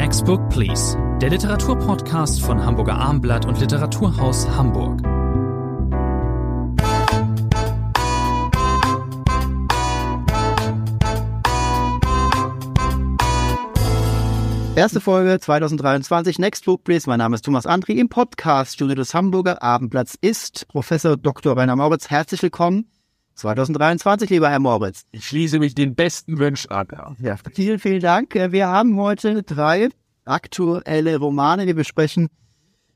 Next Book Please, der Literaturpodcast von Hamburger Armblatt und Literaturhaus Hamburg. Erste Folge 2023, Next Book Please. Mein Name ist Thomas Andri. Im Podcast-Studio des Hamburger Abendblatts ist Professor Dr. Rainer Moritz. Herzlich willkommen 2023, lieber Herr Moritz. Ich schließe mich den besten Wünschen an. Ja, vielen, vielen Dank. Wir haben heute drei aktuelle Romane. Wir besprechen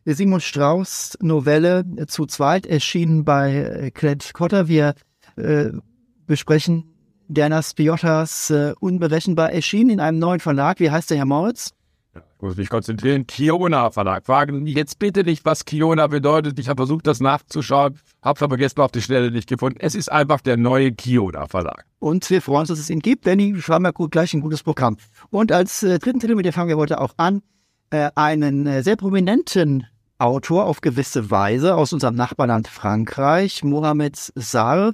Simon Strauß Novelle zu zweit, erschienen bei Klett Cotter. Wir äh, besprechen Dernas Piotras äh, Unberechenbar erschienen in einem neuen Verlag. Wie heißt der, Herr Moritz? Muss mich konzentrieren. Kiona Verlag. Fragen jetzt bitte nicht, was Kiona bedeutet. Ich habe versucht, das nachzuschauen, habe es aber gestern auf die Stelle nicht gefunden. Es ist einfach der neue Kiona Verlag. Und wir freuen uns, dass es ihn gibt, denn die schreiben ja gut, gleich ein gutes Programm. Und als äh, dritten Titel, mit dem fangen wir heute auch an, äh, einen äh, sehr prominenten Autor auf gewisse Weise aus unserem Nachbarland Frankreich, Mohamed Sar.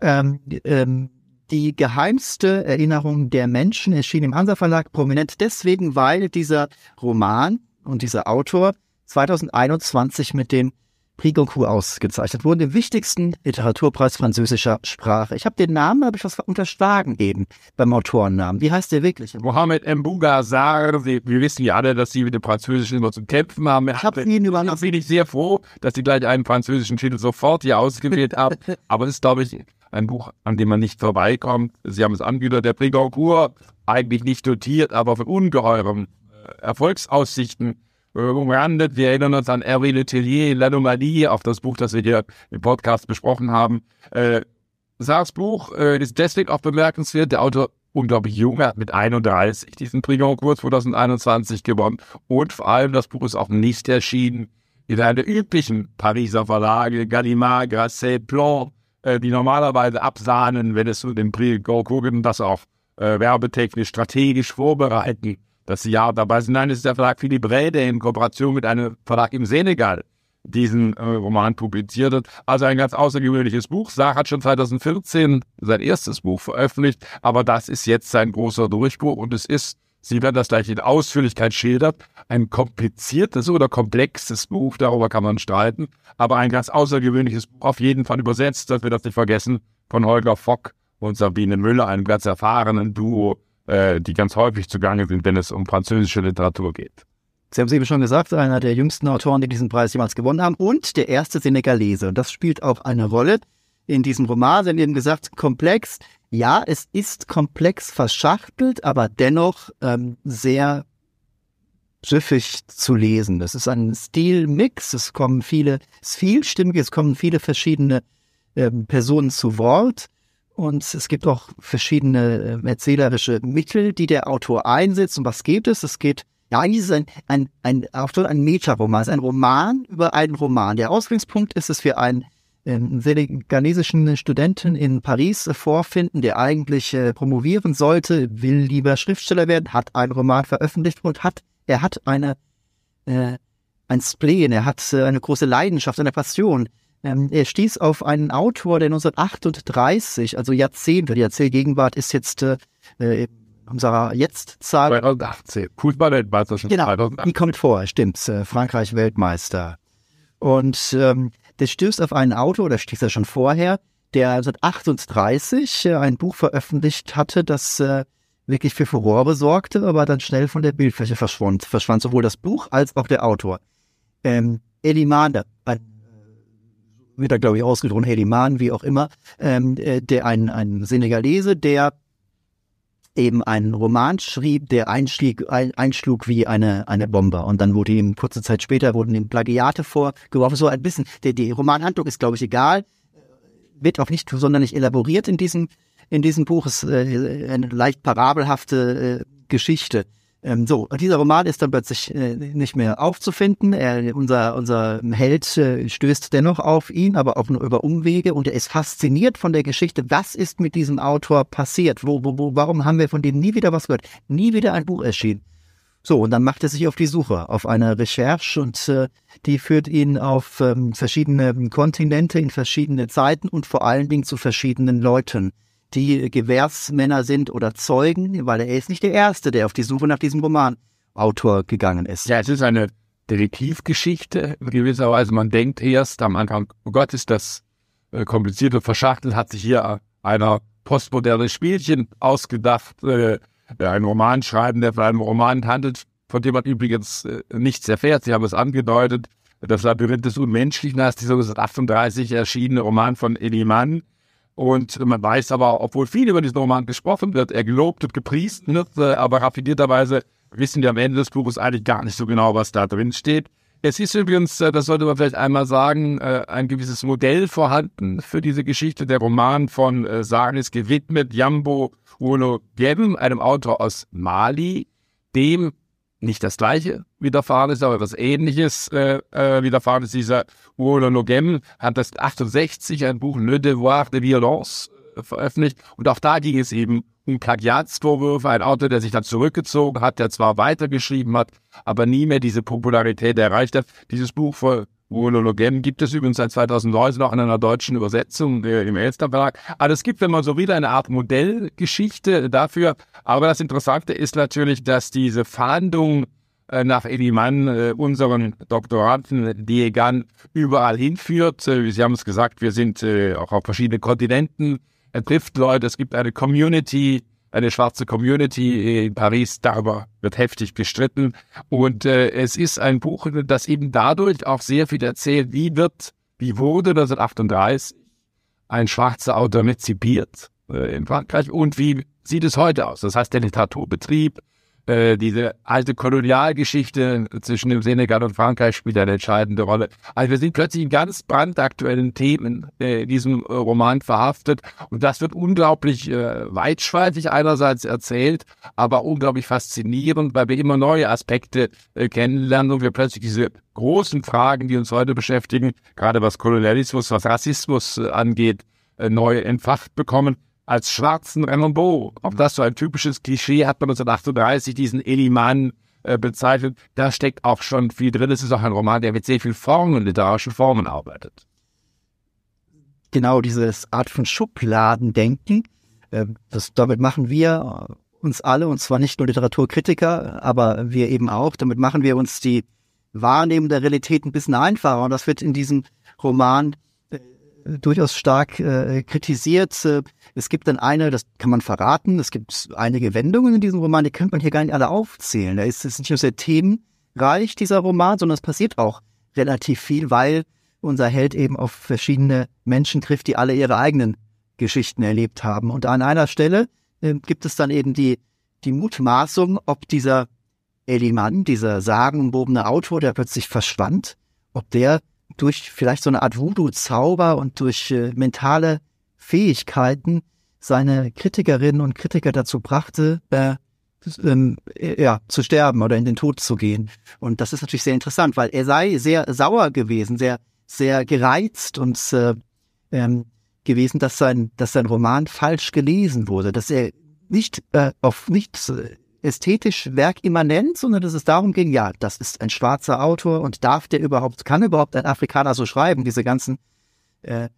Ähm, ähm, die geheimste Erinnerung der Menschen erschien im Hansa Verlag prominent deswegen, weil dieser Roman und dieser Autor 2021 mit dem Prix Goncourt ausgezeichnet wurde, dem wichtigsten Literaturpreis französischer Sprache. Ich habe den Namen, habe ich was unterschlagen eben beim Autorennamen. Wie heißt der wirklich? Mohamed Mbouga Sarr. Wir wissen ja alle, dass Sie mit dem Französischen immer zu kämpfen haben. Ich habe ihn übernommen. Ich bin ich sehr froh, dass Sie gleich einen französischen Titel sofort hier ausgewählt haben. Aber es ist, glaube ich, ein Buch, an dem man nicht vorbeikommt. Sie haben es angedeutet, der Prix Goncourt, eigentlich nicht dotiert, aber von ungeheuren äh, Erfolgsaussichten umrandet. Wir erinnern uns an Hervé Letellier, L'Anomalie, auf das Buch, das wir hier im Podcast besprochen haben. Äh, Sars Buch äh, ist deswegen auch bemerkenswert. Der Autor unglaublich jung, hat mit 31 diesen Prix Goncourt 2021 gewonnen. Und vor allem, das Buch ist auch nicht erschienen in einer üblichen Pariser Verlage, Gallimard, Grasset, Plan, äh, die normalerweise absahnen, wenn es zu dem Prix Goncourt geht und das auch äh, werbetechnisch strategisch vorbereiten, dass sie ja dabei sind. Nein, es ist der Verlag Philippe Rey, der in Kooperation mit einem Verlag im Senegal diesen äh, Roman publiziert hat. Also ein ganz außergewöhnliches Buch. Sarah hat schon 2014 sein erstes Buch veröffentlicht, aber das ist jetzt sein großer Durchbruch und es ist Sie werden das gleich in Ausführlichkeit schildern. Ein kompliziertes oder komplexes Buch, darüber kann man streiten, aber ein ganz außergewöhnliches Buch, auf jeden Fall übersetzt, dass wir das nicht vergessen, von Holger Fock und Sabine Müller, einem ganz erfahrenen Duo, äh, die ganz häufig zugange sind, wenn es um französische Literatur geht. Sie haben es eben schon gesagt, einer der jüngsten Autoren, die diesen Preis jemals gewonnen haben und der erste Senegalese. Und das spielt auch eine Rolle in diesem Roman. Sie haben eben gesagt, komplex. Ja, es ist komplex verschachtelt, aber dennoch ähm, sehr süffig zu lesen. Das ist ein Stilmix, es kommen viele, es ist vielstimmig, es kommen viele verschiedene ähm, Personen zu Wort und es gibt auch verschiedene äh, erzählerische Mittel, die der Autor einsetzt. Um was geht es? Es geht, ja, eigentlich ist es ein, ein, ein, ein, ein Meta-Roman, es ist ein Roman über einen Roman. Der Ausgangspunkt ist es für einen einen senegalesischen Studenten in Paris vorfinden, der eigentlich äh, promovieren sollte, will lieber Schriftsteller werden, hat einen Roman veröffentlicht und hat, er hat eine, äh, ein Spleen, er hat äh, eine große Leidenschaft, eine Passion. Ähm, er stieß auf einen Autor, der 1938, also Jahrzehnte, die Erzählgegenwart ist jetzt äh, äh unserer Jetztzahl. 2018, Fußball-Weltmeisterschaft. Genau, 2018. die kommt vor, stimmt, äh, Frankreich Weltmeister. Und ähm, der stößt auf einen Autor, oder stieß er schon vorher, der 1938 äh, ein Buch veröffentlicht hatte, das äh, wirklich für Furore sorgte, aber dann schnell von der Bildfläche verschwand, verschwand sowohl das Buch als auch der Autor. Ähm, Eliman, ein, äh, wird er glaube ich ausgedrungen, Eliman, wie auch immer, ähm, äh, der ein, ein Senegalese, der eben einen Roman schrieb, der einschlug, einschlug wie eine, eine Bombe. Und dann wurde ihm kurze Zeit später wurden ihm Plagiate vorgeworfen. So ein bisschen, die, die Romanhandlung ist, glaube ich, egal. Wird auch nicht sonderlich elaboriert in diesem, in diesem Buch. Es ist äh, eine leicht parabelhafte äh, Geschichte. Ähm, so, dieser Roman ist dann plötzlich äh, nicht mehr aufzufinden. Er, unser, unser Held äh, stößt dennoch auf ihn, aber auch nur über Umwege und er ist fasziniert von der Geschichte. Was ist mit diesem Autor passiert? Wo, wo, wo, warum haben wir von dem nie wieder was gehört? Nie wieder ein Buch erschienen. So, und dann macht er sich auf die Suche, auf eine Recherche und äh, die führt ihn auf ähm, verschiedene Kontinente in verschiedene Zeiten und vor allen Dingen zu verschiedenen Leuten die Gewährsmänner sind oder Zeugen, weil er ist nicht der Erste, der auf die Suche nach diesem Roman Autor gegangen ist. Ja, es ist eine Detektivgeschichte in gewisser Weise. Man denkt erst am Anfang, oh Gott, ist das äh, kompliziert und verschachtelt, hat sich hier einer postmoderne Spielchen ausgedacht, äh, ein Roman schreiben, der von einem Roman handelt, von dem man übrigens äh, nichts erfährt. Sie haben es angedeutet. Das Labyrinth des Unmenschlichen heißt dieser 1938 erschienene Roman von Eddie Mann. Und man weiß aber, obwohl viel über diesen Roman gesprochen wird, er gelobt und gepriesen wird, äh, aber raffinierterweise wissen wir am Ende des Buches eigentlich gar nicht so genau, was da drin steht. Es ist übrigens, äh, das sollte man vielleicht einmal sagen, äh, ein gewisses Modell vorhanden für diese Geschichte. Der Roman von äh, Sagen ist gewidmet Jambo Uno Gem, einem Autor aus Mali, dem nicht das gleiche widerfahren ist, aber etwas ähnliches äh, widerfahren ist. Dieser Uno Nogem hat das 68 ein Buch Le Devoir de Violence veröffentlicht und auch da ging es eben um Plagiatsvorwürfe, ein Autor, der sich dann zurückgezogen hat, der zwar weitergeschrieben hat, aber nie mehr diese Popularität erreicht hat. Dieses Buch Monologen gibt es übrigens seit 2019 auch in einer deutschen Übersetzung äh, im Elster Verlag. Aber es gibt, wenn man so wieder, eine Art Modellgeschichte dafür. Aber das Interessante ist natürlich, dass diese Fahndung äh, nach Ediman, äh, unseren Doktoranden Diegan, überall hinführt. Äh, Sie haben es gesagt, wir sind äh, auch auf verschiedenen Kontinenten er trifft Leute, es gibt eine Community, eine schwarze Community in Paris, darüber wird heftig gestritten. Und äh, es ist ein Buch, das eben dadurch auch sehr viel erzählt, wie wird, wie wurde 1938 ein schwarzer Autor rezipiert äh, in Frankreich und wie sieht es heute aus? Das heißt, der Literaturbetrieb, äh, diese alte Kolonialgeschichte zwischen dem Senegal und Frankreich spielt eine entscheidende Rolle. Also wir sind plötzlich in ganz brandaktuellen Themen äh, in diesem äh, Roman verhaftet und das wird unglaublich äh, weitschweitig einerseits erzählt, aber unglaublich faszinierend, weil wir immer neue Aspekte äh, kennenlernen und wir plötzlich diese großen Fragen, die uns heute beschäftigen, gerade was Kolonialismus, was Rassismus äh, angeht, äh, neu entfacht bekommen als schwarzen Renombeau. Auch das so ein typisches Klischee hat man 1938 diesen Eliman äh, bezeichnet. Da steckt auch schon viel drin. Es ist auch ein Roman, der mit sehr viel Formen, literarischen Formen arbeitet. Genau, dieses Art von Schubladendenken, äh, das, damit machen wir uns alle, und zwar nicht nur Literaturkritiker, aber wir eben auch, damit machen wir uns die Wahrnehmung der Realität ein bisschen einfacher. Und das wird in diesem Roman durchaus stark äh, kritisiert. Es gibt dann eine, das kann man verraten, es gibt einige Wendungen in diesem Roman, die könnte man hier gar nicht alle aufzählen. Da ist es nicht nur sehr themenreich, dieser Roman, sondern es passiert auch relativ viel, weil unser Held eben auf verschiedene Menschen trifft, die alle ihre eigenen Geschichten erlebt haben. Und an einer Stelle äh, gibt es dann eben die, die Mutmaßung, ob dieser Eliman, dieser sagenumwobene Autor, der plötzlich verschwand, ob der durch vielleicht so eine Art Voodoo-Zauber und durch äh, mentale Fähigkeiten seine Kritikerinnen und Kritiker dazu brachte, äh, ähm, ja, zu sterben oder in den Tod zu gehen. Und das ist natürlich sehr interessant, weil er sei sehr sauer gewesen, sehr, sehr gereizt und äh, ähm, gewesen, dass sein, dass sein Roman falsch gelesen wurde, dass er nicht äh, auf nichts äh, ästhetisch werkimmanent, sondern dass es darum ging, ja, das ist ein schwarzer Autor und darf der überhaupt, kann überhaupt ein Afrikaner so schreiben, diese ganzen äh,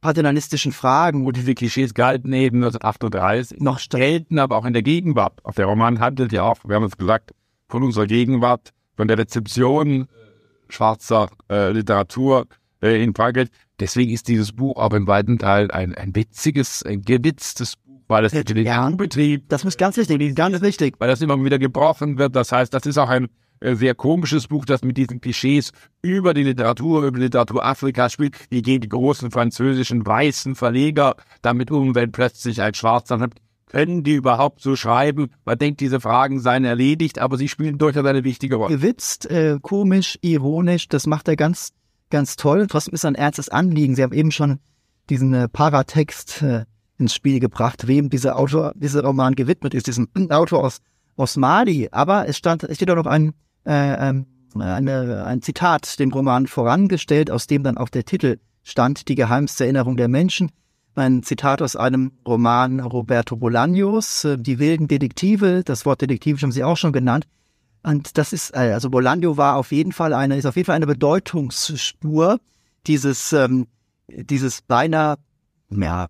paternalistischen Fragen. Und diese Klischees galten eben 1938 noch gelten, aber auch in der Gegenwart. Auch der Roman handelt ja auch, wir haben es gesagt, von unserer Gegenwart, von der Rezeption schwarzer äh, Literatur äh, in Frankreich. Deswegen ist dieses Buch auch im weiten Teil ein, ein witziges, ein gewitztes Buch weil das natürlich ja, Betrieb. Das ist ganz wichtig, ganz wichtig. Weil das immer wieder gebrochen wird. Das heißt, das ist auch ein äh, sehr komisches Buch, das mit diesen Klischees über die Literatur, über die Literatur Afrikas spielt. Wie gehen die großen französischen weißen Verleger damit um, wenn plötzlich ein Schwarzer hat? Können die überhaupt so schreiben? Man denkt, diese Fragen seien erledigt, aber sie spielen durchaus eine wichtige Rolle. Gewitzt, äh, komisch, ironisch, das macht er ganz, ganz toll. Trotzdem ist ein ernstes Anliegen. Sie haben eben schon diesen äh, Paratext äh, ins Spiel gebracht, wem dieser Autor, dieser Roman gewidmet ist, diesem Autor aus, aus Mali. Aber es stand, es steht auch noch ein, äh, ähm, eine, ein Zitat dem Roman vorangestellt, aus dem dann auch der Titel stand, Die geheimste Erinnerung der Menschen. Ein Zitat aus einem Roman Roberto Bolaños, äh, Die wilden Detektive. Das Wort Detektive haben Sie auch schon genannt. Und das ist, äh, also Bolaño war auf jeden Fall eine, ist auf jeden Fall eine Bedeutungsspur dieses, ähm, dieses beinahe, ja,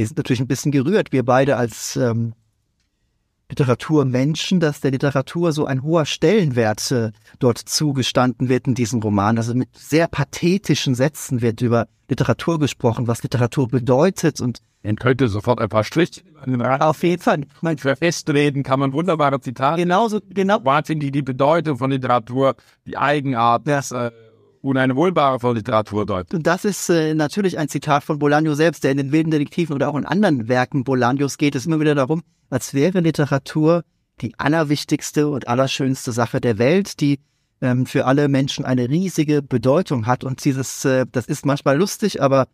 wir sind natürlich ein bisschen gerührt, wir beide als, ähm, Literaturmenschen, dass der Literatur so ein hoher Stellenwert äh, dort zugestanden wird in diesem Roman. Also mit sehr pathetischen Sätzen wird über Literatur gesprochen, was Literatur bedeutet und man könnte sofort ein paar Striche auf jeden Fall. Man für festreden kann man wunderbare Zitate. Genauso, genau. Wahnsinn, die die Bedeutung von Literatur, die Eigenart, das, äh, und eine wohlbare von Literatur deuten. Und das ist äh, natürlich ein Zitat von Bolaño selbst, der in den wilden Detektiven oder auch in anderen Werken Bolaños geht es immer wieder darum, als wäre Literatur die allerwichtigste und allerschönste Sache der Welt, die ähm, für alle Menschen eine riesige Bedeutung hat. Und dieses, äh, das ist manchmal lustig, aber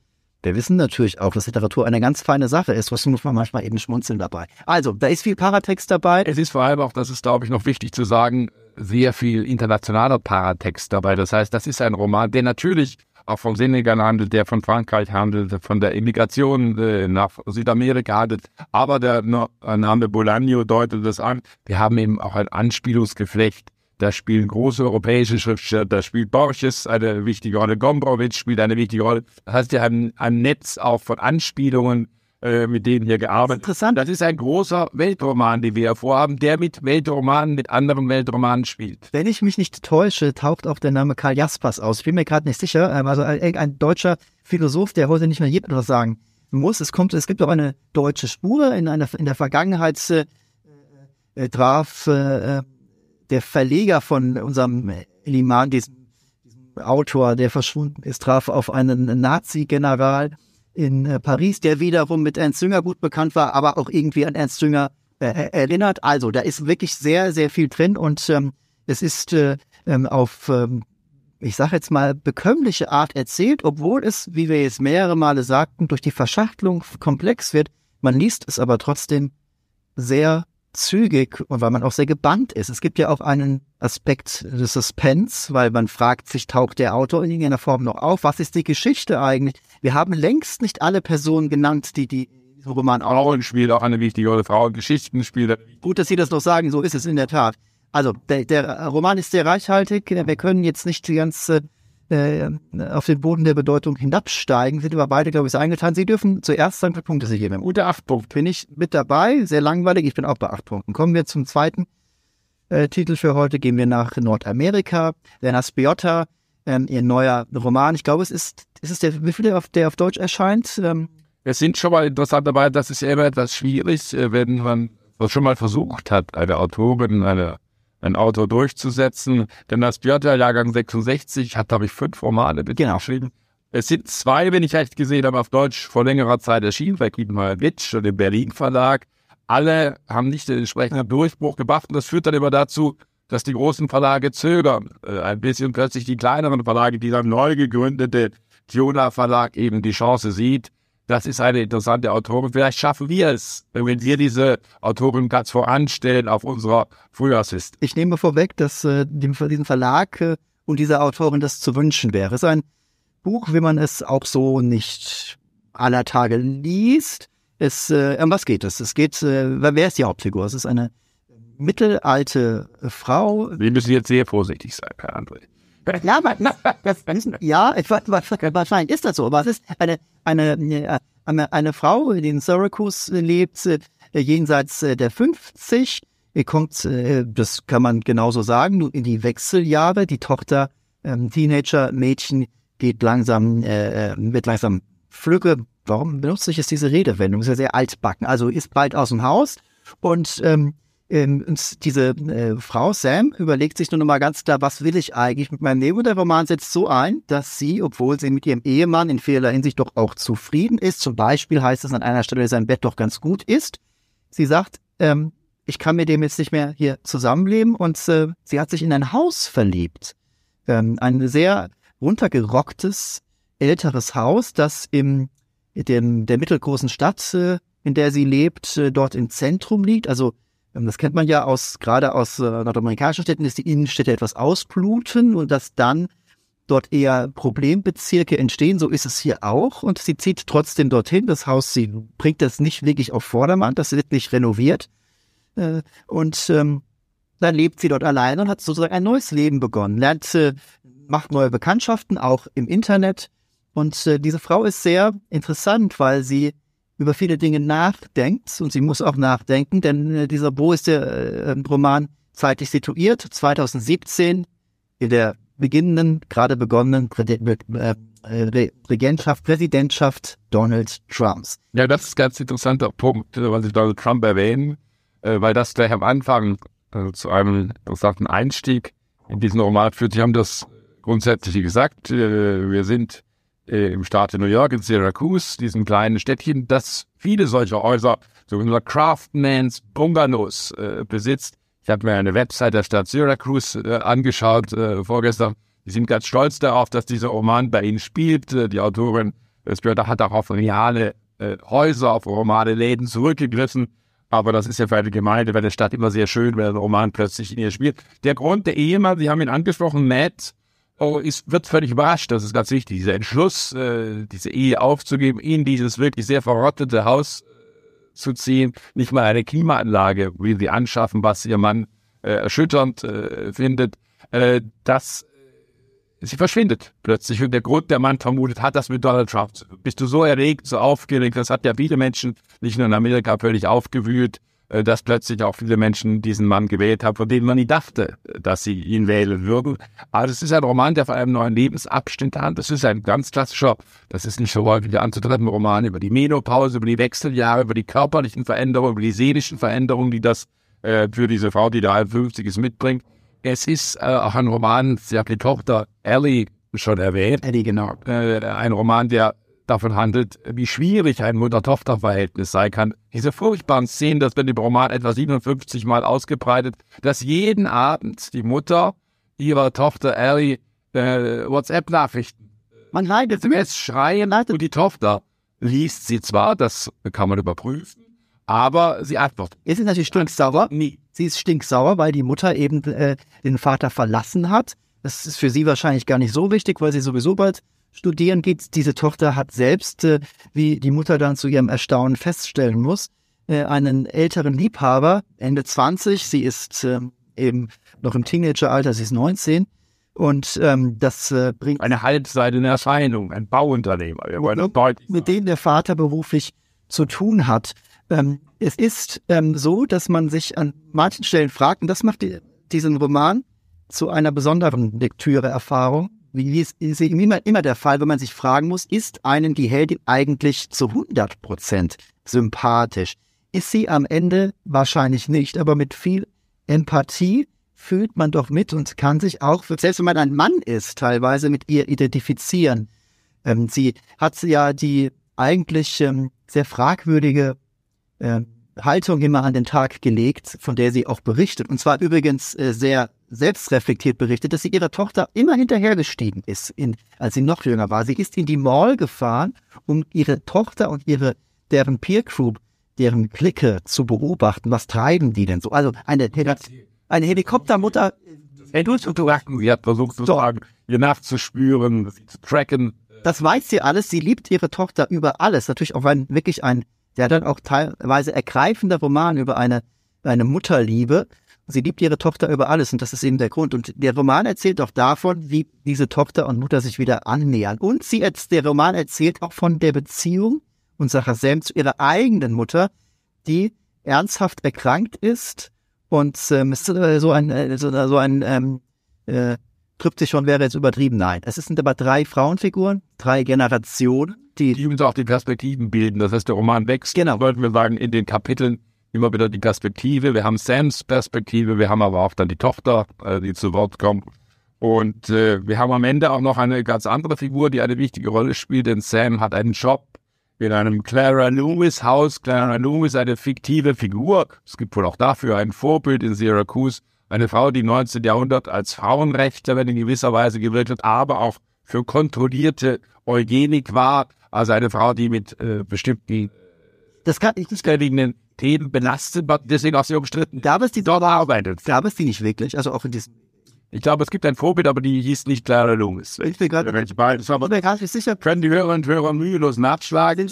wir wissen natürlich auch, dass Literatur eine ganz feine Sache ist. Was muss man manchmal eben schmunzeln dabei. Also, da ist viel Paratext dabei. Es ist vor allem auch, das ist, glaube ich, noch wichtig zu sagen, sehr viel internationaler Paratext dabei. Das heißt, das ist ein Roman, der natürlich auch von Senegal handelt, der von Frankreich handelt, von der Immigration äh, nach Südamerika handelt. Aber der Name Bolaño deutet das an. Wir haben eben auch ein Anspielungsgeflecht da spielen große europäische Schriftsteller, da spielt Borges eine wichtige Rolle, Gombrowicz spielt eine wichtige Rolle. Das heißt, wir haben ein Netz auch von Anspielungen, äh, mit denen hier gearbeitet. Interessant. Das ist ein großer Weltroman, den wir hier vorhaben, der mit Weltromanen, mit anderen Weltromanen spielt. Wenn ich mich nicht täusche, taucht auch der Name Karl Jaspers aus. Ich bin mir gerade nicht sicher. Also ein deutscher Philosoph, der heute nicht mehr jedem etwas sagen muss. Es kommt, es gibt auch eine deutsche Spur. In einer, in der Vergangenheit äh, äh, traf äh, der Verleger von unserem Liman, diesem, diesem Autor, der verschwunden ist, traf auf einen Nazi-General in äh, Paris, der wiederum mit Ernst Jünger gut bekannt war, aber auch irgendwie an Ernst Jünger äh, erinnert. Also da ist wirklich sehr, sehr viel drin und ähm, es ist äh, ähm, auf, ähm, ich sage jetzt mal, bekömmliche Art erzählt, obwohl es, wie wir jetzt mehrere Male sagten, durch die Verschachtelung komplex wird. Man liest es aber trotzdem sehr zügig und weil man auch sehr gebannt ist. Es gibt ja auch einen Aspekt des Suspense, weil man fragt sich, taucht der Autor in irgendeiner Form noch auf? Was ist die Geschichte eigentlich? Wir haben längst nicht alle Personen genannt, die die Roman Frauen spielt auch eine wichtige Rolle. Frauengeschichten spielt. Gut, dass Sie das noch sagen. So ist es in der Tat. Also der, der Roman ist sehr reichhaltig. Wir können jetzt nicht die ganze äh, auf den Boden der Bedeutung hinabsteigen, sind aber beide, glaube ich, eingetan. Sie dürfen zuerst sagen, wie Punkte Sie geben. Gute acht Punkte. Bin ich mit dabei, sehr langweilig, ich bin auch bei acht Punkten. Kommen wir zum zweiten äh, Titel für heute, gehen wir nach Nordamerika. Werner Spiotta, ähm, ihr neuer Roman. Ich glaube, es ist, ist es der, wie viel der auf, der auf Deutsch erscheint? Ähm, es sind schon mal interessant dabei, das ist ja immer etwas schwierig, äh, wenn man schon mal versucht hat, eine Autorin, eine ein Autor durchzusetzen. Denn das Piotr Jahrgang 66 hat, glaube ich, fünf Romane genau. geschrieben. Es sind zwei, wenn ich recht gesehen habe, auf Deutsch vor längerer Zeit erschienen, bei Kiepenheuer Witsch und im Berlin Verlag. Alle haben nicht den entsprechenden Durchbruch gebracht und das führt dann immer dazu, dass die großen Verlage zögern. Äh, ein bisschen plötzlich die kleineren Verlage, die dann neu gegründete Tiona Verlag eben die Chance sieht, das ist eine interessante Autorin. Vielleicht schaffen wir es, wenn wir diese Autorin ganz voranstellen auf unserer Frühjahrsliste. Ich nehme vorweg, dass äh, dem, diesem Verlag äh, und dieser Autorin das zu wünschen wäre. Es ist ein Buch, wie man es auch so nicht aller Tage liest. Es, äh, um was geht es? Es geht, äh, wer ist die Hauptfigur? Es ist eine mittelalte Frau. Wir müssen jetzt sehr vorsichtig sein, Herr André. Ja, ja, wahrscheinlich ist das so, aber es ist eine, eine, eine, eine Frau, die in Syracuse lebt, äh, jenseits äh, der 50, kommt, äh, das kann man genauso sagen, in die Wechseljahre. Die Tochter, ähm, Teenager-Mädchen, geht langsam, äh, wird langsam flügge. Warum benutze ich jetzt diese Redewendung? Ist ja sehr altbacken. Also ist bald aus dem Haus und ähm, ähm, und diese äh, Frau Sam überlegt sich nur noch mal ganz klar, was will ich eigentlich mit meinem Leben? Und der Roman setzt so ein, dass sie, obwohl sie mit ihrem Ehemann in vielerlei Hinsicht doch auch zufrieden ist, zum Beispiel heißt es an einer Stelle, dass sein Bett doch ganz gut ist, sie sagt, ähm, ich kann mit dem jetzt nicht mehr hier zusammenleben und äh, sie hat sich in ein Haus verliebt. Ähm, ein sehr runtergerocktes, älteres Haus, das im dem, der mittelgroßen Stadt, äh, in der sie lebt, äh, dort im Zentrum liegt, also das kennt man ja aus, gerade aus äh, nordamerikanischen Städten, dass die Innenstädte etwas ausbluten und dass dann dort eher Problembezirke entstehen. So ist es hier auch. Und sie zieht trotzdem dorthin. Das Haus, sie bringt das nicht wirklich auf Vordermann. Das wird nicht renoviert. Äh, und ähm, dann lebt sie dort alleine und hat sozusagen ein neues Leben begonnen. Lernt, äh, macht neue Bekanntschaften, auch im Internet. Und diese Frau ist sehr interessant, weil sie über viele Dinge nachdenkt und sie muss auch nachdenken, denn äh, dieser Bo ist der äh, Roman zeitlich situiert, 2017 in der beginnenden, gerade begonnenen äh, Regentschaft, Präsidentschaft Donald Trumps. Ja, das ist ein ganz interessanter Punkt, was Sie Donald Trump erwähnen, weil das gleich am Anfang zu einem interessanten Einstieg in diesen Roman führt. Sie haben das grundsätzlich gesagt, wir sind im Staat New York, in Syracuse, diesem kleinen Städtchen, das viele solcher Häuser, sogenannte Craftmans Bungalows besitzt ich habe mir eine Website der Stadt Syracuse äh, angeschaut äh, vorgestern. Die sind ganz stolz darauf, dass dieser Roman bei ihnen spielt. Äh, die Autorin Spiotta hat auch auf reale äh, Häuser, auf romane Läden zurückgegriffen. Aber das ist ja für eine Gemeinde, für eine Stadt immer sehr schön, wenn ein Roman plötzlich in ihr spielt. Der Grund, der Ehemann, Sie haben ihn angesprochen, Matt, oh, ist, wird völlig überrascht. Das ist ganz wichtig. Dieser Entschluss, äh, diese Ehe aufzugeben, in dieses wirklich sehr verrottete Haus zu ziehen, nicht mal eine Klimaanlage will sie anschaffen, was ihr Mann äh, erschütternd äh, findet, äh, dass äh, sie verschwindet plötzlich. Und der Grund, der Mann vermutet, hat das mit Donald Trump. Bist du so erregt, so aufgeregt? Das hat ja viele Menschen, nicht nur in Amerika, völlig aufgewühlt. Äh, dass plötzlich auch viele Menschen diesen Mann gewählt haben, von denen man nie dachte, dass sie ihn wählen würden. Aber es ist ein Roman, der vor einem neuen Lebensabschnitt hat. Das ist ein ganz klassischer, das ist nicht so häufig anzutreffen, Roman über die Menopause, über die Wechseljahre, über die körperlichen Veränderungen, über die seelischen Veränderungen, die das äh, für diese Frau, die da 50 ist, mitbringt. Es ist äh, auch ein Roman, sie hat die Tochter Ellie schon erwähnt. Ellie, genau. Äh, ein Roman, der davon handelt, wie schwierig ein Mutter-Tochter-Verhältnis sein kann. Diese furchtbaren Szenen, das wird im Roman etwa 57 Mal ausgebreitet, dass jeden Abend die Mutter ihrer Tochter Ellie äh, WhatsApp-Nachrichten man leidet SMS schreien und die Tochter liest sie zwar, das kann man überprüfen, aber sie antwortet. Ist natürlich stinksauer. Nie. Sie ist stinksauer, weil die Mutter eben äh, den Vater verlassen hat. Das ist für sie wahrscheinlich gar nicht so wichtig, weil sie sowieso bald studieren geht. Diese Tochter hat selbst, äh, wie die Mutter dann zu ihrem Erstaunen feststellen muss, äh, einen älteren Liebhaber, Ende 20. Sie ist äh, eben noch im Teenageralter, sie ist 19. Und ähm, das äh, bringt eine halbseidene Erscheinung, ein Bauunternehmer, mit, mit dem der Vater beruflich zu tun hat. Ähm, es ist ähm, so, dass man sich an manchen Stellen fragt, und das macht die, diesen Roman zu einer besonderen Lektüre-Erfahrung, wie es ist immer, immer der Fall, wenn man sich fragen muss, ist einen die Heldin eigentlich zu 100 Prozent sympathisch? Ist sie am Ende wahrscheinlich nicht, aber mit viel Empathie fühlt man doch mit und kann sich auch, selbst wenn man ein Mann ist, teilweise mit ihr identifizieren. Ähm, sie hat ja die eigentlich ähm, sehr fragwürdige ähm, Haltung immer an den Tag gelegt, von der sie auch berichtet. Und zwar übrigens äh, sehr selbstreflektiert berichtet, dass sie ihrer Tochter immer hinterhergestiegen ist, in, als sie noch jünger war. Sie ist in die Mall gefahren, um ihre Tochter und ihre, deren Peer Group, deren Clique zu beobachten. Was treiben die denn so? Also eine, eine Helikoptermutter. Hey, du zu tracken. Sie hat versucht zu sagen, ihr nachzuspüren, sie zu tracken. Das weiß sie alles. Sie liebt ihre Tochter über alles. Natürlich auch ein, wirklich ein der dann auch teilweise ergreifender Roman über eine, eine Mutterliebe. Sie liebt ihre Tochter über alles und das ist eben der Grund. Und der Roman erzählt auch davon, wie diese Tochter und Mutter sich wieder annähern. Und sie, der Roman erzählt auch von der Beziehung unserer Sam zu ihrer eigenen Mutter, die ernsthaft erkrankt ist und ähm, ist so ein, äh, so, so ein ähm, äh, Tryptychon wäre jetzt übertrieben. Nein, es sind aber drei Frauenfiguren, drei Generationen die, die uns auch die Perspektiven bilden. Das heißt, der Roman wächst. Genau. Wollten wir sagen, in den Kapiteln immer wieder die Perspektive. Wir haben Sams Perspektive, wir haben aber auch dann die Tochter, äh, die zu Wort kommt. Und äh, wir haben am Ende auch noch eine ganz andere Figur, die eine wichtige Rolle spielt, denn Sam hat einen Job in einem Clara Lewis Haus. Clara Lewis eine fiktive Figur. Es gibt wohl auch dafür ein Vorbild in Syracuse. Eine Frau, die im 19. Jahrhundert als Frauenrechtlerin in gewisser Weise gewirkt hat, aber auch für kontrollierte Eugenik war. Also eine Frau, die mit äh, bestimmten das kann ich nicht Themen belastet deswegen auch sehr umstritten. Gab es die dort arbeitet? Gab es die nicht wirklich? Also auch in diesem. Ich glaube, es gibt ein Vorbild, aber die hieß nicht Clara Loomis. Ich bin gerade nicht sicher. Können die Hörer und Hörer mühelos nachschlagen.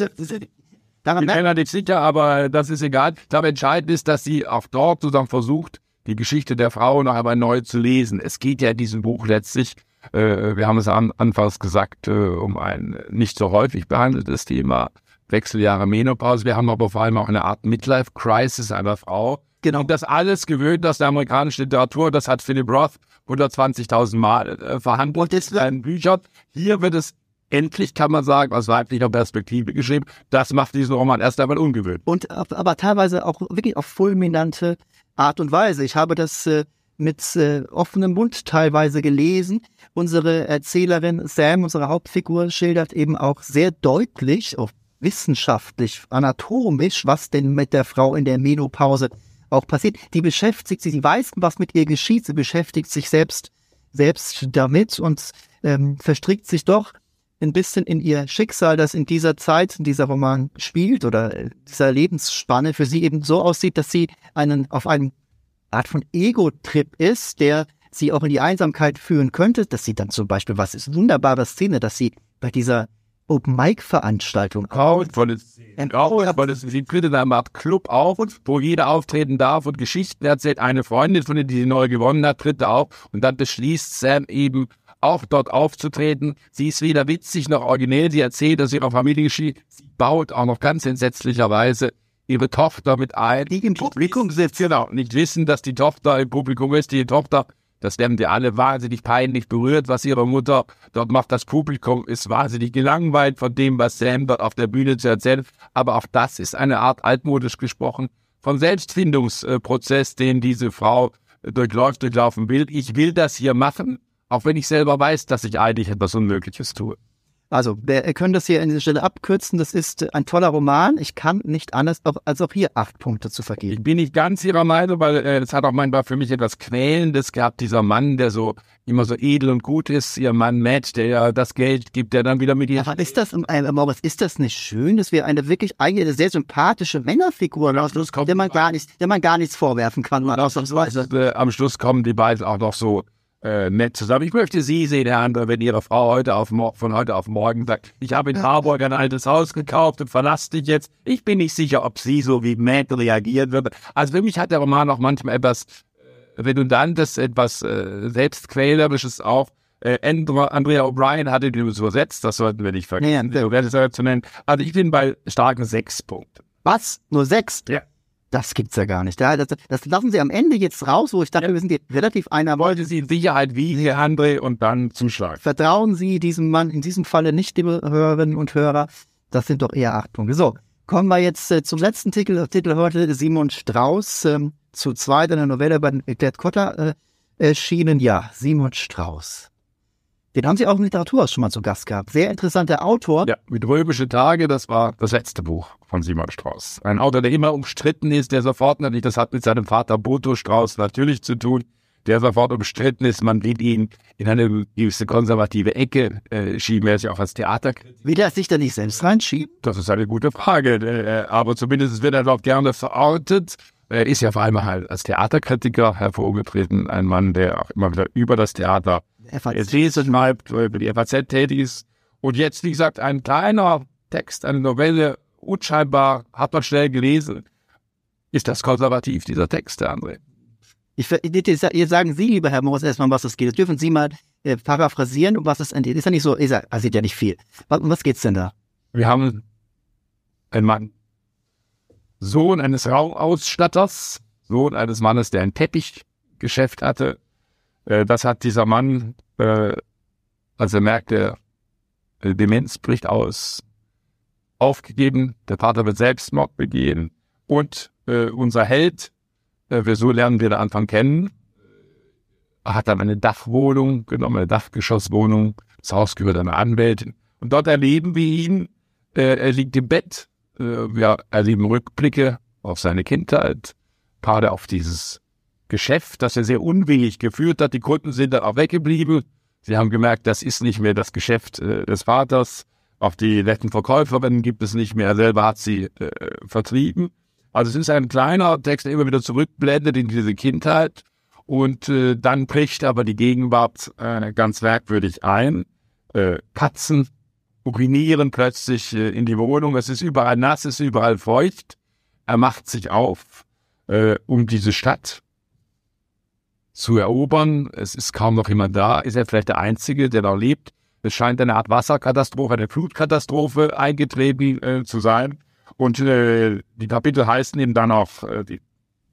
Daran ich bin mir nicht sicher, aber das ist egal. Ich glaube, entscheidend ist, dass sie auch dort sozusagen versucht, die Geschichte der Frau noch einmal neu zu lesen. Es geht ja in diesem Buch letztlich äh, wir haben es an, anfangs gesagt, äh, um ein nicht so häufig behandeltes Thema Wechseljahre Menopause. Wir haben aber vor allem auch eine Art Midlife-Crisis einer Frau. Genau. Und das alles gewöhnt aus der amerikanischen Literatur. Das hat Philip Roth 120.000 Mal äh, verhandelt in seinen Büchern. Hier wird es endlich, kann man sagen, aus weiblicher Perspektive geschrieben. Das macht diesen Roman erst einmal ungewöhnlich. Und aber teilweise auch wirklich auf fulminante Art und Weise. Ich habe das äh, mit äh, offenem Mund teilweise gelesen. Unsere Erzählerin Sam, unsere Hauptfigur, schildert eben auch sehr deutlich, auch wissenschaftlich, anatomisch, was denn mit der Frau in der Menopause auch passiert. Die beschäftigt sich, sie weiß, was mit ihr geschieht, sie beschäftigt sich selbst, selbst damit und ähm, verstrickt sich doch ein bisschen in ihr Schicksal, das in dieser Zeit, in dieser Roman spielt oder dieser Lebensspanne für sie eben so aussieht, dass sie einen auf einem Art von Ego-Trip ist, der sie auch in die Einsamkeit führen könnte, dass sie dann zum Beispiel, was ist wunderbare Szene, dass sie bei dieser Open-Mic-Veranstaltung auch, weil es, auch, weil es, tritt in einer Art Club auf, wo jeder auftreten darf und Geschichten erzählt. Eine Freundin von ihr, die sie neu gewonnen hat, tritt auf und dann beschließt Sam eben, auch dort aufzutreten. Sie ist weder witzig noch originell. Sie erzählt aus ihrer Familie geschieht. Sie baut auch noch ganz entsetzlicherweise ihre Tochter mit ein. Die im Publikum sitzt. Genau. Nicht wissen, dass die Tochter im Publikum ist. Die Tochter, das werden die alle wahnsinnig peinlich berührt, was ihre Mutter dort macht. Das Publikum ist wahnsinnig gelangweilt von dem, was Sam dort auf der Bühne zu erzählen. Aber auch das ist eine Art altmodisch gesprochen von Selbstfindungsprozess, den diese Frau durchläuft, durchlaufen will. Ich will das hier machen, auch wenn ich selber weiß, dass ich eigentlich etwas Unmögliches tue. Also, wir können das hier an dieser Stelle abkürzen. Das ist ein toller Roman. Ich kann nicht anders, als auch hier acht Punkte zu vergeben. Ich bin nicht ganz Ihrer Meinung, weil äh, es hat auch manchmal für mich etwas Quälendes gehabt, dieser Mann, der so immer so edel und gut ist, Ihr Mann Matt, der ja das Geld gibt, der dann wieder mit ihr... Aber ist das, äh, Moritz, ist das nicht schön, dass wir eine wirklich eigentlich eine sehr sympathische Männerfigur am Schluss kommen, der man gar nicht, der man gar nichts vorwerfen kann. Ausnahmsweise. Äh, am Schluss kommen die beiden auch noch so äh, nett zusammen. Ich möchte Sie sehen, Herr Andre, wenn Ihre Frau heute auf von heute auf morgen sagt, ich habe in Harburg ein altes Haus gekauft und verlasse dich jetzt. Ich bin nicht sicher, ob sie so wie Matt reagieren würde. Also für mich hat der Roman auch manchmal etwas äh, Redundantes, etwas äh, Selbstquälerisches auch. Äh, Andrea O'Brien hatte den übersetzt, das sollten wir nicht vergessen, ja, ja. zu nennen. Also ich bin bei starken sechs Punkten. Was? Nur sechs? Ja. Das gibt's ja gar nicht. Das, das, lassen Sie am Ende jetzt raus, wo ich dachte, ja. wir sind jetzt relativ einer. Wollte Sie in Sicherheit wie Herr André und dann zum Schlag. Vertrauen Sie diesem Mann, in diesem Falle nicht, liebe Hörerinnen und Hörer. Das sind doch eher acht Punkte. So, kommen wir jetzt äh, zum letzten Titel, Titel heute, Simon Strauß, ähm, zu zweit eine Novelle bei Gerd Kotter äh, erschienen. Ja, Simon Strauß. Den haben Sie auch im Literaturhaus schon mal zu Gast gehabt. Sehr interessanter Autor. Ja, mit Röbische Tage, das war das letzte Buch von Simon Strauß. Ein Autor, der immer umstritten ist, der sofort natürlich, das hat mit seinem Vater Boto Strauß natürlich zu tun, der sofort umstritten ist. Man will ihn in eine gewisse konservative Ecke äh, schieben. Er ist ja auch als Theater. Will er sich da nicht selbst reinschieben? Das ist eine gute Frage. Äh, aber zumindest wird er dort gerne verortet. Er ist ja vor allem halt als Theaterkritiker hervorgetreten. Ein Mann, der auch immer wieder über das Theater lesen schreibt, über die FAZ tätig ist. Und jetzt, wie gesagt, ein kleiner Text, eine Novelle, unscheinbar, hat man schnell gelesen. Ist das konservativ, dieser Text, der André? Ich, jetzt sagen Sie, lieber Herr Moos, erstmal, um was es geht. Jetzt dürfen Sie mal äh, paraphrasieren, um was es geht. Ist ja nicht so, ist ja, also ja nicht viel. Um was geht's denn da? Wir haben einen Mann, Sohn eines Raumausstatters, Sohn eines Mannes, der ein Teppichgeschäft hatte. Äh, das hat dieser Mann, äh, als er merkte, äh, Demenz bricht aus, aufgegeben. Der Vater wird Selbstmord begehen. Und äh, unser Held, äh, wir so lernen wir den Anfang kennen, hat dann eine Dachwohnung genommen, eine Dachgeschosswohnung. Das Haus gehört einer Anwältin. Und dort erleben wir ihn. Äh, er liegt im Bett. Äh, wir erleben Rückblicke auf seine Kindheit, gerade auf dieses Geschäft, das er sehr unwillig geführt hat. Die Kunden sind dann auch weggeblieben. Sie haben gemerkt, das ist nicht mehr das Geschäft äh, des Vaters. Auch die netten Verkäuferinnen gibt es nicht mehr. Er selber hat sie äh, vertrieben. Also es ist ein kleiner Text, der immer wieder zurückblendet in diese Kindheit. Und äh, dann bricht aber die Gegenwart äh, ganz merkwürdig ein. Äh, Katzen urinieren plötzlich äh, in die Wohnung. Es ist überall nass, es ist überall feucht. Er macht sich auf, um diese Stadt zu erobern. Es ist kaum noch jemand da. Ist er vielleicht der Einzige, der da lebt? Es scheint eine Art Wasserkatastrophe, eine Flutkatastrophe eingetreten äh, zu sein. Und äh, die Kapitel heißen eben dann auch äh, die,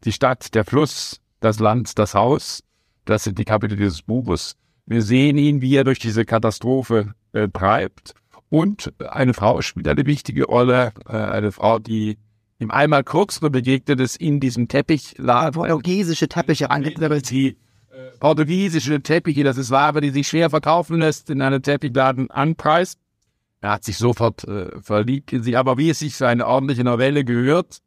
die Stadt, der Fluss, das Land, das Haus. Das sind die Kapitel dieses Buches. Wir sehen ihn, wie er durch diese Katastrophe äh, treibt. Und eine Frau spielt eine wichtige Rolle, äh, eine Frau, die ihm einmal kurz begegnet ist in diesem Teppichladen. Portugiesische Teppiche Die äh, portugiesische Teppiche, das ist Ware, die sich schwer verkaufen lässt, in einem Teppichladen anpreist. Er hat sich sofort äh, verliebt in sie, aber wie es sich für eine ordentliche Novelle gehört,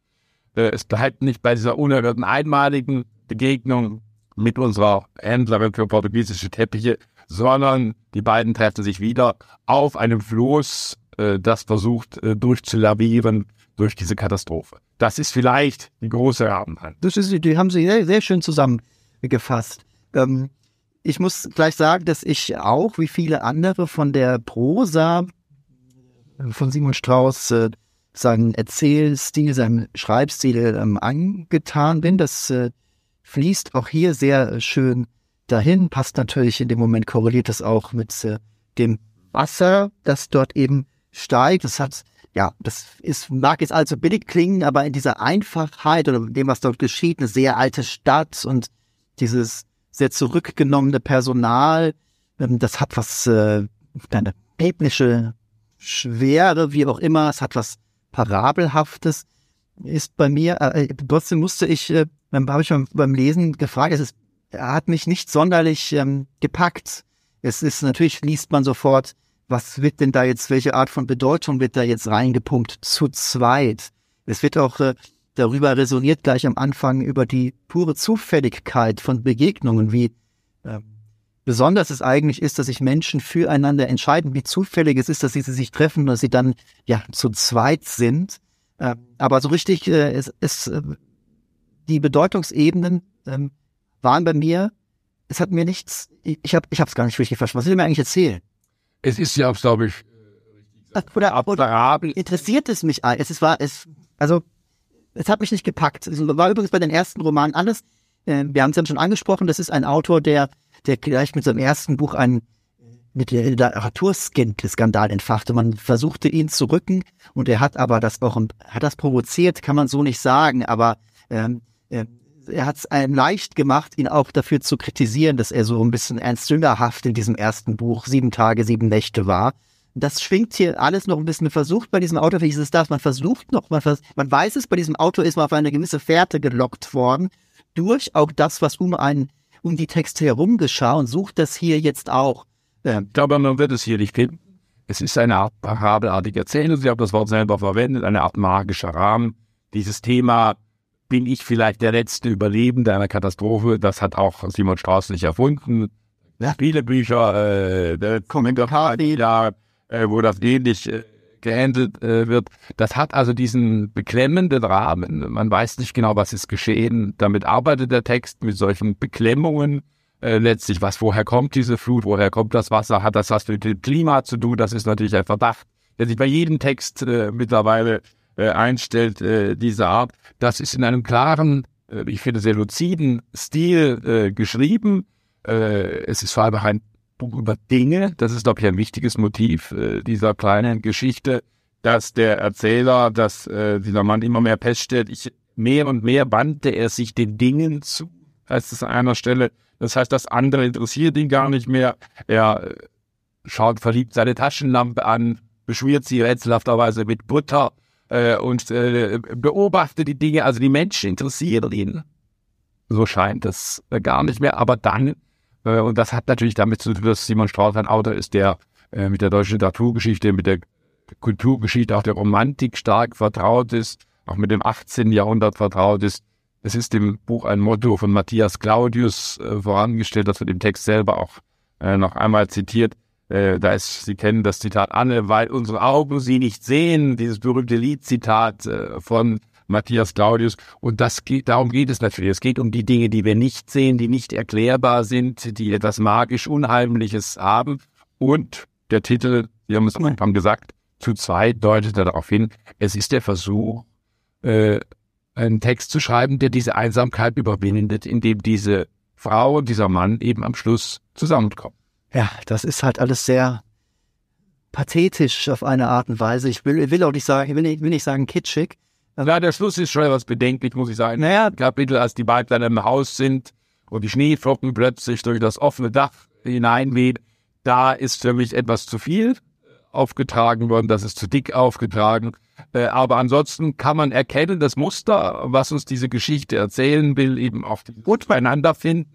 äh, es bleibt nicht bei dieser unerhörten einmaligen Begegnung mit unserer Händlerin für portugiesische Teppiche, sondern die beiden treffen sich wieder auf einem Floß, äh, das versucht äh, durchzulavieren durch diese Katastrophe. Das ist vielleicht die große Abendhandlung. Das ist, die haben sie sehr, sehr schön zusammengefasst. Ähm, ich muss gleich sagen, dass ich auch, wie viele andere, von der Prosa von Simon Strauß, äh, seinen Erzählstil, seinem Schreibstil ähm, angetan bin. Das äh, fließt auch hier sehr schön dahin, passt natürlich in dem Moment, korreliert das auch mit äh, dem Wasser, das dort eben steigt. Das hat, ja, das ist, mag jetzt allzu billig klingen, aber in dieser Einfachheit oder dem, was dort geschieht, eine sehr alte Stadt und dieses sehr zurückgenommene Personal, ähm, das hat was, äh, eine biblische Schwere, wie auch immer, es hat was Parabelhaftes, ist bei mir, äh, trotzdem musste ich, äh, habe ich beim Lesen gefragt, es ist, er hat mich nicht sonderlich ähm, gepackt. Es ist, natürlich liest man sofort, was wird denn da jetzt, welche Art von Bedeutung wird da jetzt reingepumpt zu zweit? Es wird auch äh, darüber resoniert gleich am Anfang über die pure Zufälligkeit von Begegnungen, wie äh, besonders es eigentlich ist, dass sich Menschen füreinander entscheiden, wie zufällig es ist, dass sie sich treffen und dass sie dann ja zu zweit sind. Äh, aber so richtig, äh, es, es, äh, die Bedeutungsebenen ähm, waren bei mir, es hat mir nichts, ich, ich habe es gar nicht richtig verstanden. Was will mir eigentlich erzählen? Es ist ja, glaube ich, oder, oder interessiert es mich? Es ist, war, es, also, es hat mich nicht gepackt. Es war übrigens bei den ersten Romanen alles. Äh, wir haben es ja schon angesprochen, das ist ein Autor, der der gleich mit seinem ersten Buch einen mit der Literaturskandal entfachte. Man versuchte ihn zu rücken und er hat aber das auch hat das provoziert, kann man so nicht sagen, aber ähm, äh, er hat es einem leicht gemacht, ihn auch dafür zu kritisieren, dass er so ein bisschen ernst jüngerhaft in diesem ersten Buch sieben Tage, sieben Nächte war. Das schwingt hier alles noch ein bisschen. Versucht bei diesem Auto, wie ist es das? Man versucht noch, man, vers man weiß es, bei diesem Auto ist man auf eine gewisse Fährte gelockt worden durch auch das, was um einen um die Texte herum geschah und sucht das hier jetzt auch. Ähm, ich glaube, man wird es hier nicht finden. Es ist eine Art parabelartige Erzählung. Sie haben das Wort selber verwendet, eine Art magischer Rahmen. Dieses Thema, bin ich vielleicht der letzte Überlebende einer Katastrophe, das hat auch Simon Strauß nicht erfunden. Ja. Viele Bücher, äh, der Kommentar, ja, äh, wo das ähnlich äh, gehandelt äh, wird. Das hat also diesen beklemmenden Rahmen. Man weiß nicht genau, was ist geschehen. Damit arbeitet der Text mit solchen Beklemmungen. Äh, letztlich, was woher kommt diese Flut, woher kommt das Wasser, hat das was mit dem Klima zu tun? Das ist natürlich ein Verdacht, der sich bei jedem Text äh, mittlerweile äh, einstellt, äh, diese Art. Das ist in einem klaren, äh, ich finde sehr luziden Stil äh, geschrieben. Äh, es ist vor allem ein Buch über Dinge. Das ist, glaube ich, ein wichtiges Motiv äh, dieser kleinen Geschichte, dass der Erzähler, dass äh, dieser Mann immer mehr feststellt, ich, mehr und mehr wandte er sich den Dingen zu, heißt es an einer Stelle. Das heißt, das andere interessiert ihn gar nicht mehr. Er äh, schaut verliebt seine Taschenlampe an, beschwert sie rätselhafterweise mit Butter äh, und äh, beobachtet die Dinge. Also die Menschen interessieren ihn. So scheint es äh, gar nicht mehr. Aber dann äh, und das hat natürlich damit zu tun, dass Simon Strauß ein Autor ist, der äh, mit der deutschen Literaturgeschichte, mit der Kulturgeschichte, auch der Romantik stark vertraut ist, auch mit dem 18. Jahrhundert vertraut ist. Es ist im Buch ein Motto von Matthias Claudius äh, vorangestellt, das wird im Text selber auch äh, noch einmal zitiert. Äh, da ist, Sie kennen das Zitat Anne, weil unsere Augen sie nicht sehen, dieses berühmte Liedzitat äh, von Matthias Claudius. Und das geht, darum geht es natürlich. Es geht um die Dinge, die wir nicht sehen, die nicht erklärbar sind, die etwas magisch Unheimliches haben. Und der Titel, Sie haben es am Anfang gesagt, zu zweit deutet darauf hin, es ist der Versuch, äh, einen Text zu schreiben, der diese Einsamkeit überwindet, indem diese Frau und dieser Mann eben am Schluss zusammenkommen. Ja, das ist halt alles sehr pathetisch auf eine Art und Weise. Ich will, will auch nicht sagen, ich will nicht, will nicht sagen kitschig. Ja, der Schluss ist schon etwas bedenklich, muss ich sagen. Naja. Kapitel, als die beiden im Haus sind und die Schneeflocken plötzlich durch das offene Dach hineinwehen, da ist für mich etwas zu viel aufgetragen worden, das ist zu dick aufgetragen. Äh, aber ansonsten kann man erkennen, das Muster, was uns diese Geschichte erzählen will, eben auf gut beieinander finden.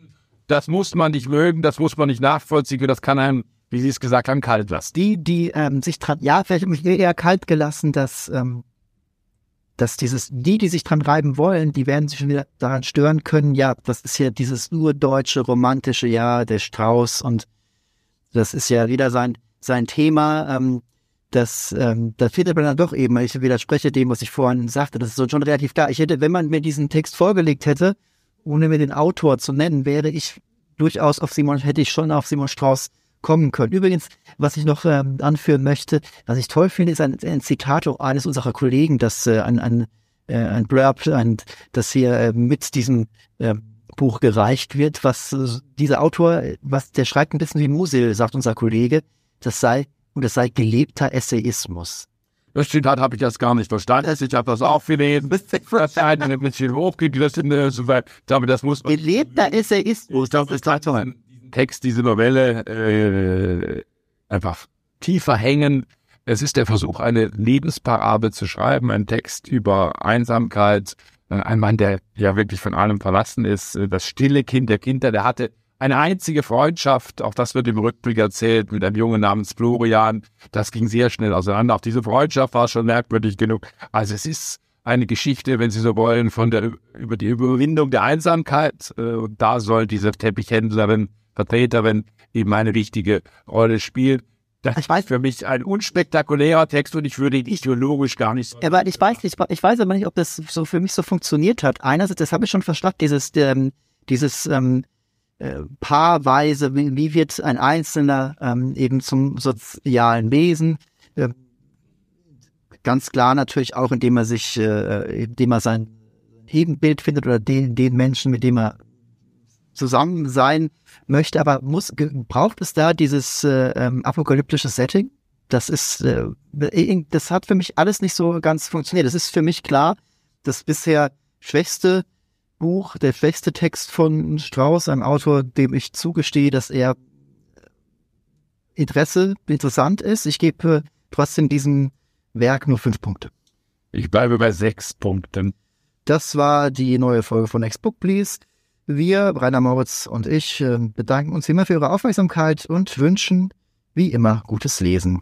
Das muss man nicht mögen, das muss man nicht nachvollziehen, das kann einem, wie Sie es gesagt haben, kalt lassen. Die, die ähm, sich dran, ja, vielleicht mich eher kalt gelassen, dass, ähm, dass dieses, die, die sich dran reiben wollen, die werden sich schon wieder daran stören können. Ja, das ist ja dieses urdeutsche, romantische, ja, der Strauß und das ist ja wieder sein, sein Thema. Ähm, das, ähm, da findet man dann doch eben, ich widerspreche dem, was ich vorhin sagte, das ist so schon relativ klar. Ich hätte, wenn man mir diesen Text vorgelegt hätte, ohne mir den Autor zu nennen, wäre ich durchaus auf Simon, hätte ich schon auf Simon Strauß kommen können. Übrigens, was ich noch ähm, anführen möchte, was ich toll finde, ist ein, ein Zitat eines unserer Kollegen, das äh, ein, ein, äh, ein Blurb, ein, das hier äh, mit diesem äh, Buch gereicht wird, was äh, dieser Autor, was der schreibt ein bisschen wie Musil, sagt unser Kollege, das sei und es sei gelebter Essayismus. Das Zitat habe ich jetzt gar nicht verstanden. Ich habe das auch gelesen. Das ist ein bisschen hochgegriffen, äh. Damit das muss man. Gelebter Essayismus. Das ist halt so ein Text, diese Novelle äh, einfach tiefer hängen. Es ist der Versuch, eine Lebensparabel zu schreiben, ein Text über Einsamkeit. Ein Mann, der ja wirklich von allem verlassen ist. Das stille Kind der Kinder, der hatte eine einzige Freundschaft, auch das wird im Rückblick erzählt, mit einem Jungen namens Florian. Das ging sehr schnell auseinander. Auch diese Freundschaft war schon merkwürdig genug. Also es ist eine Geschichte, wenn Sie so wollen, von der über die Überwindung der Einsamkeit. Äh, und da soll diese Teppichhändlerin, Vertreterin eben eine wichtige Rolle spielen. Das ich weiß, ist für mich ein unspektakulärer Text und ich würde ihn ideologisch gar nicht. Aber ich weiß nicht, ich weiß aber nicht, ob das so für mich so funktioniert hat. Einerseits, das habe ich schon verstanden, dieses, ähm, dieses ähm, äh, paarweise, wie, wie wird ein Einzelner ähm, eben zum sozialen Wesen? Äh, ganz klar natürlich auch, indem er sich, äh, indem er sein Ebenbild findet oder den, den Menschen, mit dem er zusammen sein möchte, aber muss braucht es da dieses äh, ähm, apokalyptische Setting? Das ist, äh, das hat für mich alles nicht so ganz funktioniert. Das ist für mich klar, das bisher schwächste Buch, der schwächste Text von Strauss, einem Autor, dem ich zugestehe, dass er Interesse interessant ist. Ich gebe trotzdem diesem Werk nur fünf Punkte. Ich bleibe bei sechs Punkten. Das war die neue Folge von Next Book Please. Wir, Rainer Moritz und ich, äh, bedanken uns immer für Ihre Aufmerksamkeit und wünschen, wie immer, gutes Lesen.